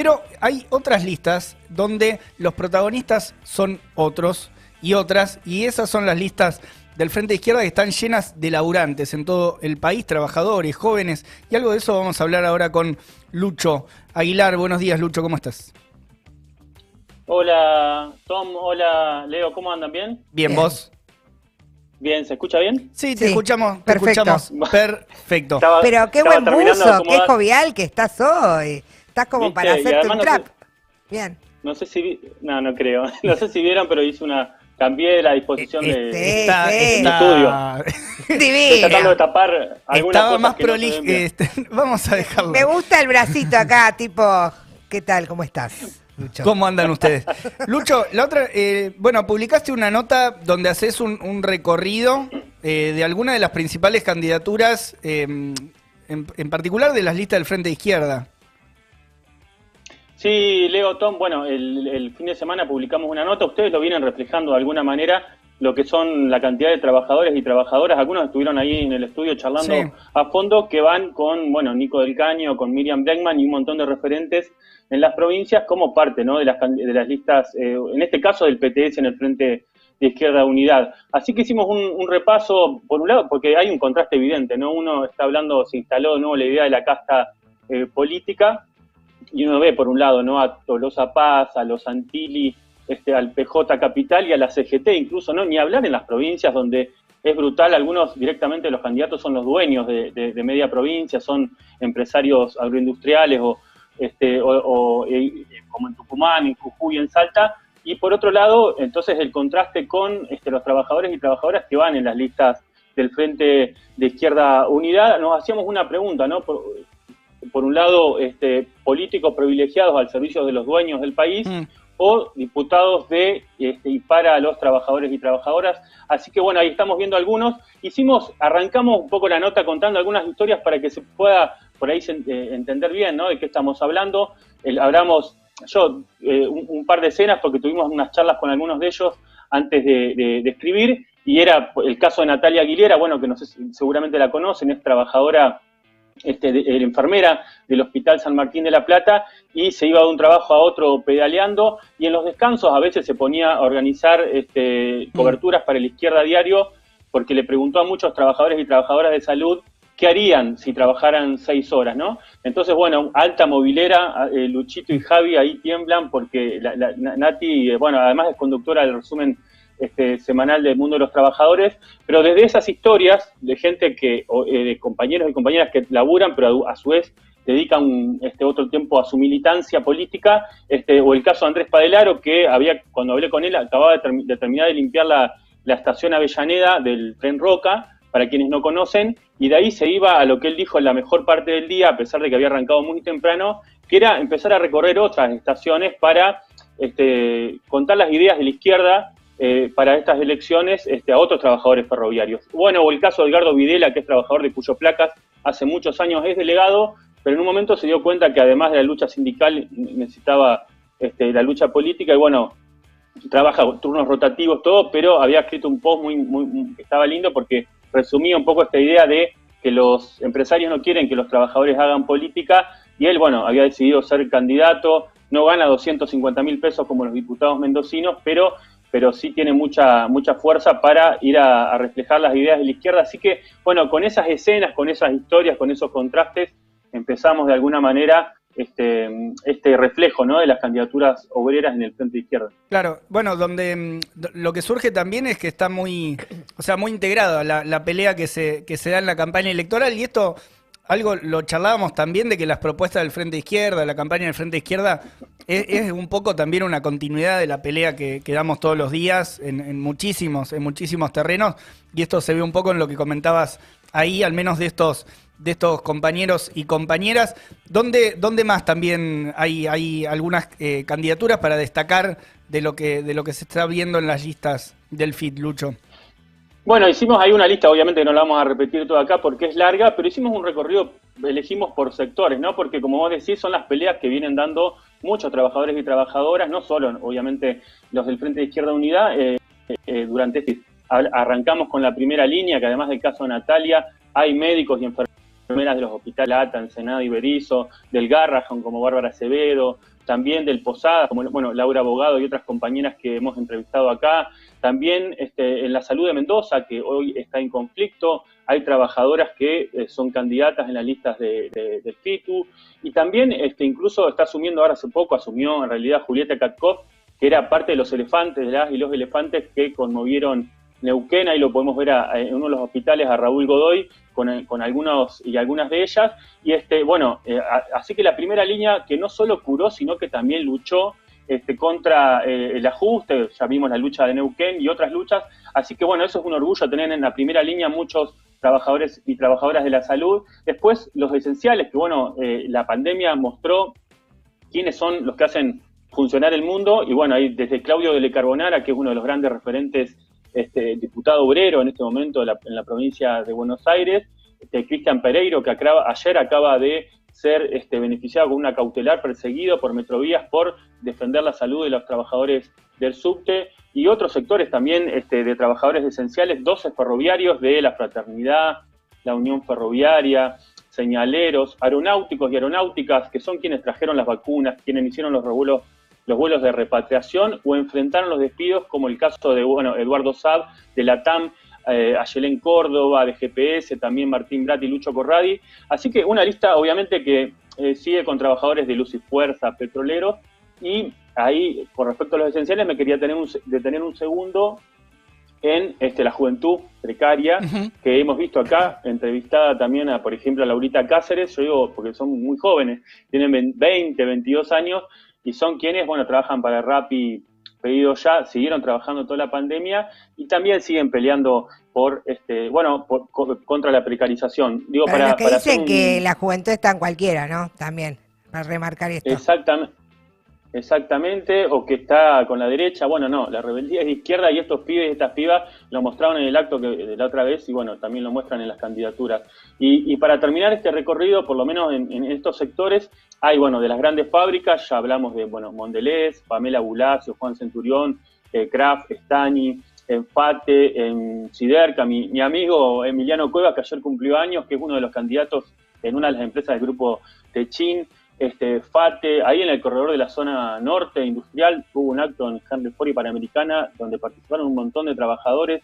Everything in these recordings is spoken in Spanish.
Pero hay otras listas donde los protagonistas son otros y otras, y esas son las listas del Frente Izquierda que están llenas de laburantes en todo el país, trabajadores, jóvenes, y algo de eso vamos a hablar ahora con Lucho Aguilar. Buenos días, Lucho, ¿cómo estás? Hola, Tom, hola, Leo, ¿cómo andan? ¿Bien? Bien, ¿vos? Bien, ¿se escucha bien? Sí, te Sí, escuchamos, te perfecto. escuchamos perfecto. Estaba- Pero qué buen buzo, qué jovial que estás hoy. Estás como ¿Viste? para hacerte un no trap. sé- Bien. No sé si vi- no, no creo. No sé si vieron, pero hice una cambié la disposición de Este- Está, sí. está- estoy tratando de tapar algunas estaba cosas más no prolijo. este, vamos a dejarlo. Me gusta el bracito acá, tipo, ¿qué tal? ¿Cómo estás, Lucho? ¿Cómo andan ustedes? Lucho, la otra, eh, bueno, publicaste una nota donde haces un, un recorrido eh, de alguna de las principales candidaturas, eh, en, en particular de las listas del Frente de Izquierda. Sí, Leo, Tom, bueno, el, el fin de semana publicamos una nota, ustedes lo vienen reflejando de alguna manera lo que son la cantidad de trabajadores y trabajadoras, algunos estuvieron ahí en el estudio charlando Sí. a fondo, que van con, bueno, Nico del Caño, con Miriam Bregman y un montón de referentes en las provincias como parte, ¿no?, de las, de las listas, eh, en este caso del PTS en el Frente de Izquierda Unidad. Así que hicimos un, un repaso, por un lado, porque hay un contraste evidente, ¿no? Uno está hablando, se instaló de nuevo la idea de la casta eh, política, y uno ve por un lado no a Tolosa Paz, a los Antilli, este, al PJ Capital y a la CGT, incluso no ni hablar en las provincias donde es brutal, algunos directamente los candidatos son los dueños de, de- media provincia, son empresarios agroindustriales o, este, o, o, eh, como en Tucumán, en Jujuy, en Salta, y por otro lado, entonces el contraste con este, los trabajadores y trabajadoras que van en las listas del Frente de Izquierda Unidad, nos hacíamos una pregunta, ¿no? Por, un lado, este, políticos privilegiados al servicio de los dueños del país Mm. o diputados de este, y para los trabajadores y trabajadoras. Así que bueno, ahí estamos viendo algunos. Hicimos, arrancamos un poco la nota contando algunas historias para que se pueda por ahí se- eh, entender bien, ¿no? De qué estamos hablando. El, hablamos, yo, eh, un, un par de escenas porque tuvimos unas charlas con algunos de ellos antes de, de- de escribir y era el caso de Natalia Aguilera, bueno, que no sé seguramente la conocen, es trabajadora este, de- eh, enfermera del Hospital San Martín de la Plata y se iba de un trabajo a otro pedaleando y en los descansos a veces se ponía a organizar este, coberturas para el Izquierda Diario porque le preguntó a muchos trabajadores y trabajadoras de salud qué harían si trabajaran seis horas, ¿no? Entonces, bueno, alta movilera, eh, Luchito y Javi ahí tiemblan porque la, la- Na- Nati, eh, bueno, además es conductora del resumen este, semanal del mundo de los trabajadores, pero desde esas historias de gente que, o, eh, de compañeros y compañeras que laburan, pero a, su vez dedican este otro tiempo a su militancia política, este, o el caso de Andrés Padelaro, que había, cuando hablé con él, acababa de terminar de limpiar la, la estación Avellaneda del tren Roca, para quienes no conocen, y de ahí se iba a lo que él dijo en la mejor parte del día, a pesar de que había arrancado muy temprano, que era empezar a recorrer otras estaciones para este, contar las ideas de la izquierda eh, para estas elecciones este, a otros trabajadores ferroviarios. Bueno, o el caso de Edgardo Videla, que es trabajador de Cuyo Placas, hace muchos años es delegado, pero en un momento se dio cuenta que además de la lucha sindical necesitaba este, la lucha política y bueno, trabaja turnos rotativos, todo, pero había escrito un post muy, muy, que estaba lindo porque resumía un poco esta idea de que los empresarios no quieren que los trabajadores hagan política y él, bueno, había decidido ser candidato, no gana 250 mil pesos como los diputados mendocinos, pero, pero sí tiene mucha, mucha fuerza para ir a, reflejar las ideas de la izquierda. Así que, bueno, con esas escenas, con esas historias, con esos contrastes, empezamos de alguna manera este, este reflejo ¿no? de las candidaturas obreras en el frente de izquierda. Claro, bueno, donde mm, lo que surge también es que está muy, o sea, muy integrado la, la pelea que se, que se da en la campaña electoral y esto, algo lo charlábamos también de que las propuestas del Frente Izquierda, la campaña del Frente Izquierda, es, un poco también una continuidad de la pelea que, damos todos los días en, en muchísimos, en muchísimos terrenos y esto se ve un poco en lo que comentabas ahí, al menos de estos de estos compañeros y compañeras. ¿Dónde, dónde más también hay, hay algunas eh, candidaturas para destacar de lo, que, de lo que se está viendo en las listas del FIT, Lucho? Bueno, hicimos ahí una lista, obviamente no la vamos a repetir toda acá porque es larga, pero hicimos un recorrido, elegimos por sectores, ¿no? Porque como vos decís, son las peleas que vienen dando muchos trabajadores y trabajadoras, no solo, obviamente, los del Frente de Izquierda Unidad, eh, eh, durante este... Arrancamos con la primera línea, que además del caso de Natalia, hay médicos y enfermeras de los hospitales ATA, Ensenada y Berizo, del Garrahan como Bárbara Acevedo, también del Posada, como bueno, Laura Abogado y otras compañeras que hemos entrevistado acá, también este, en la salud de Mendoza, que hoy está en conflicto, hay trabajadoras que eh, son candidatas en las listas de, de, FITU, y también este, incluso está asumiendo ahora hace poco, asumió en realidad Julieta Katkov, que era parte de los elefantes, de las y los elefantes que conmovieron Neuquén, ahí lo podemos ver en uno de los hospitales a Raúl Godoy con, con algunos y algunas de ellas. Y este, bueno, eh, así que la primera línea que no solo curó, sino que también luchó este, contra eh, el ajuste, ya vimos la lucha de Neuquén y otras luchas. Así que bueno, eso es un orgullo tener en la primera línea muchos trabajadores y trabajadoras de la salud. Después, los esenciales, que bueno, eh, la pandemia mostró quiénes son los que hacen funcionar el mundo. Y bueno, ahí desde Claudio de Le Carbonara, que es uno de los grandes referentes este, diputado obrero en este momento en la provincia de Buenos Aires, este, Cristian Pereiro, que ayer acaba de ser este, beneficiado con una cautelar perseguido por Metrovías por defender la salud de los trabajadores del subte y otros sectores también este, de trabajadores esenciales, 12 ferroviarios de la Fraternidad, la Unión Ferroviaria, señaleros, aeronáuticos y aeronáuticas, que son quienes trajeron las vacunas, quienes hicieron los vuelos los vuelos de repatriación o enfrentaron los despidos, como el caso de bueno, Eduardo Saab, de la TAM, eh, Ayelén Córdoba, de GPS, también Martín Brat y Lucho Corradi. Así que una lista, obviamente, que eh, sigue con trabajadores de luz y fuerza, petroleros. Y ahí, con respecto a los esenciales, me quería tener un, detener un segundo en este, la juventud precaria que hemos visto acá, entrevistada también a, por ejemplo, a Laurita Cáceres, yo digo, porque son muy jóvenes, tienen 20, 22 años, y son quienes, bueno, trabajan para Rappi pedido ya, siguieron trabajando toda la pandemia y también siguen peleando por, este, bueno, contra la precarización. Digo, para, que dicen que la juventud está en cualquiera, ¿no? También, para remarcar esto. Exactamente. Exactamente, o que está con la derecha. Bueno, no, la rebeldía es izquierda y estos pibes y estas pibas lo mostraron en el acto que, de la otra vez y bueno, también lo muestran en las candidaturas. Y, para terminar este recorrido, por lo menos en, estos sectores, hay, bueno, de las grandes fábricas, ya hablamos de, bueno, Mondelez, Pamela Bulacio, Juan Centurión, eh, Kraft, Stani, Enfate, en Siderca, mi, mi amigo Emiliano Cuevas, que ayer cumplió años, que es uno de los candidatos en una de las empresas del grupo Techin, este, FATE, ahí en el corredor de la zona norte industrial, hubo un acto en Henry Ford y Panamericana donde participaron un montón de trabajadores.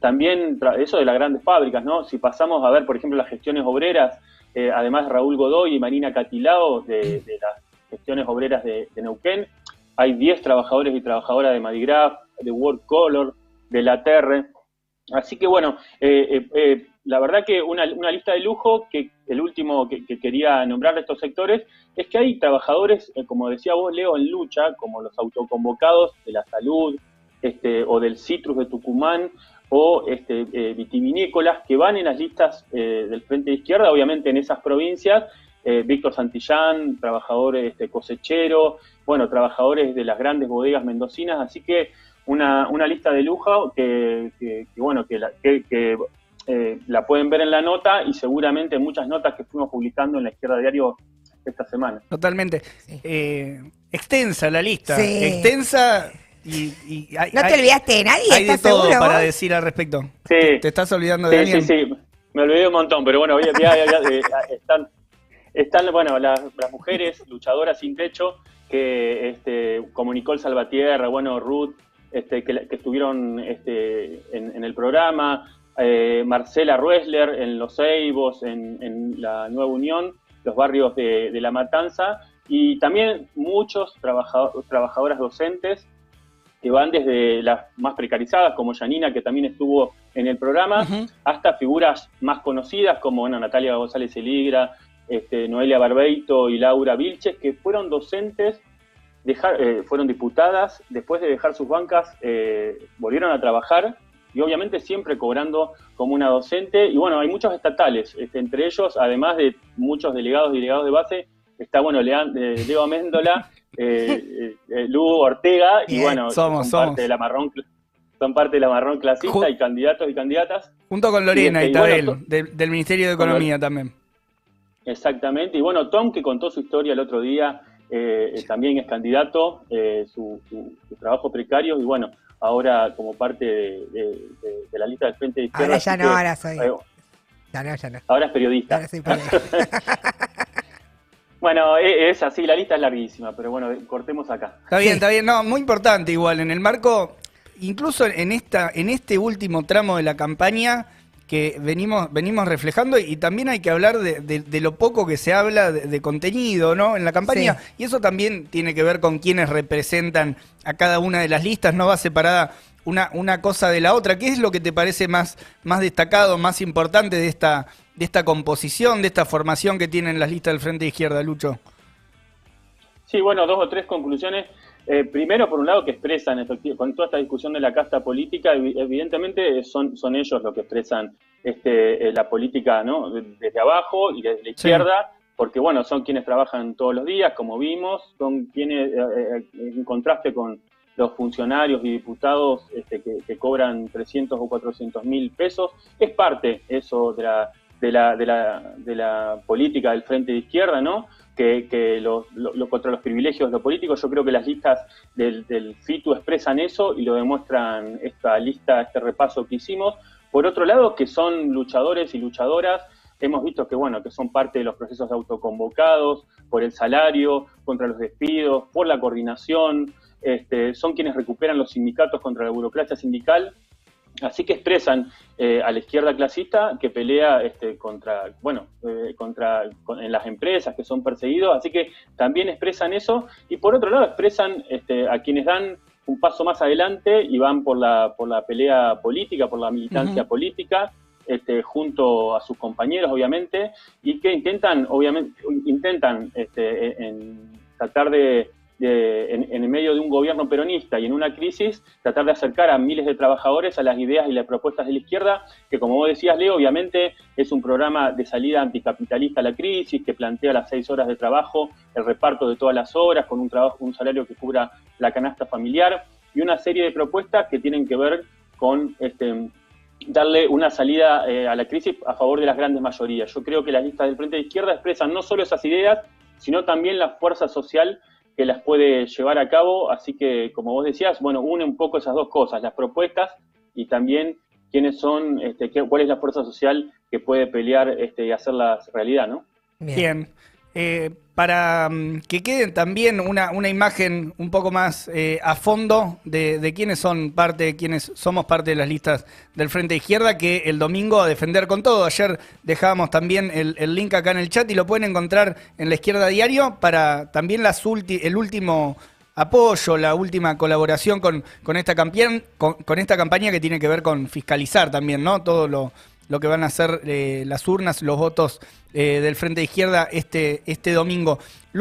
También eso de las grandes fábricas, ¿no? Si pasamos a ver, por ejemplo, las gestiones obreras, eh, además Raúl Godoy y Marina Catilao de, las gestiones obreras de, Neuquén, hay 10 trabajadores y trabajadoras de Madigraf, de World Color, de la Terre. Así que bueno, eh, eh, la verdad que una, lista de lujo, que el último que, quería nombrar de estos sectores, es que hay trabajadores, eh, como decía vos, Leo, en lucha, como los autoconvocados de la salud, este, o del citrus de Tucumán, o este, eh, vitivinícolas, que van en las listas eh, del Frente de Izquierda, obviamente en esas provincias, Víctor Santillán, trabajador este, cosechero, bueno, trabajadores de las grandes bodegas mendocinas, así que una, lista de lujo que, bueno, que, la, que eh, la pueden ver en la nota y seguramente muchas notas que fuimos publicando en la Izquierda Diario esta semana. Totalmente. Eh, extensa la lista. Extensa y, no te olvidaste de nadie. Hay de todo para decir al respecto. Sí. ¿Te estás olvidando de alguien? Sí, sí, me olvidé un montón, pero bueno, eh, están, están bueno, las, mujeres luchadoras sin techo que este, como Nicole Salvatierra, bueno, Ruth, este, que, estuvieron este, en, el programa, eh, Marcela Ruesler en Los Ceibos, en, la Nueva Unión, los barrios de, La Matanza, y también muchos trabajadoras docentes que van desde las más precarizadas, como Janina, que también estuvo en el programa, hasta figuras más conocidas como Natalia González Eligra, este, Noelia Barbeito y Laura Vilches, que fueron docentes, eh, fueron diputadas, después de dejar sus bancas, eh, volvieron a trabajar y obviamente siempre cobrando como una docente. Y bueno, hay muchos estatales, este, entre ellos, además de muchos delegados y delegados de base, está, bueno, eh, Leo Améndola, eh, eh, Lugo Ortega, y bueno, son parte de la marrón son parte de la marrón clasista y candidatos y candidatas. Junto con Lorena y, este, del Ministerio de Economía también. Exactamente, y bueno, Tom que contó su historia el otro día, también es candidato, su, su, trabajo precario, y bueno, ahora como parte de, la lista del Frente de Izquierda. Ahora ya no, ahora soy. ya no, ya no. Ahora es periodista. Ahora soy periodista. Bueno, e, es así, la lista es larguísima, pero bueno, cortemos acá. Está bien, está bien. No, muy importante igual, en el marco, incluso en, esta, en este último tramo de la campaña que venimos, venimos reflejando y también hay que hablar de, lo poco que se habla de, contenido ¿no? en la campaña y eso también tiene que ver con quienes representan a cada una de las listas, no va separada una, una cosa de la otra. ¿Qué es lo que te parece más, más destacado, más importante de esta, de esta composición, de esta formación que tienen las listas del Frente de Izquierda, Lucho? Sí, bueno, dos o tres conclusiones. Eh, primero, por un lado, que expresan, con toda esta discusión de la casta política, evidentemente son, son ellos los que expresan este, eh, la política ¿no? desde abajo y desde la izquierda, porque bueno, son quienes trabajan todos los días, como vimos, son quienes, eh, en contraste con los funcionarios y diputados este, que, cobran 300 o 400 mil pesos, es parte eso de la, de la, de la, de la política del frente de izquierda, ¿no? Que, que lo, contra los privilegios de los políticos, yo creo que las listas del, del FITU expresan eso y lo demuestran esta lista, este repaso que hicimos. Por otro lado, que son luchadores y luchadoras hemos visto que bueno que son parte de los procesos autoconvocados por el salario contra los despidos por la coordinación este, son quienes recuperan los sindicatos contra la burocracia sindical, así que expresan eh, a la izquierda clasista que pelea este, contra, bueno, eh, contra en las empresas que son perseguidos, así que también expresan eso. Y por otro lado expresan este, a quienes dan un paso más adelante y van por la, por la pelea política, por la militancia política, este, junto a sus compañeros, obviamente, y que intentan, obviamente, intentan este, en tratar de gobierno peronista y en una crisis, tratar de acercar a miles de trabajadores a las ideas y las propuestas de la izquierda, que como vos decías, Leo, obviamente es un programa de salida anticapitalista a la crisis, que plantea las seis horas de trabajo, el reparto de todas las horas, con un, trabajo, un salario que cubra la canasta familiar, y una serie de propuestas que tienen que ver con este, darle una salida eh, a la crisis a favor de las grandes mayorías. Yo creo que las listas del Frente de Izquierda expresan no solo esas ideas, sino también la fuerza social que las puede llevar a cabo, así que como vos decías, bueno, une un poco esas dos cosas, las propuestas y también quiénes son, este, qué, cuál es la fuerza social que puede pelear este, y hacerlas realidad, ¿no? Bien. Eh, para mm, que quede también una, una imagen un poco más eh, a fondo de, de quiénes son parte, quiénes somos parte de las listas del Frente Izquierda, que el domingo a defender con todo. Ayer dejábamos también el, link acá en el chat y lo pueden encontrar en la izquierda diario para también las el último apoyo, la última colaboración con, con esta campaña, con, esta campaña que tiene que ver con fiscalizar también, ¿no? Todo lo, lo que van a hacer eh, las urnas, los votos eh, del Frente de Izquierda este, este domingo.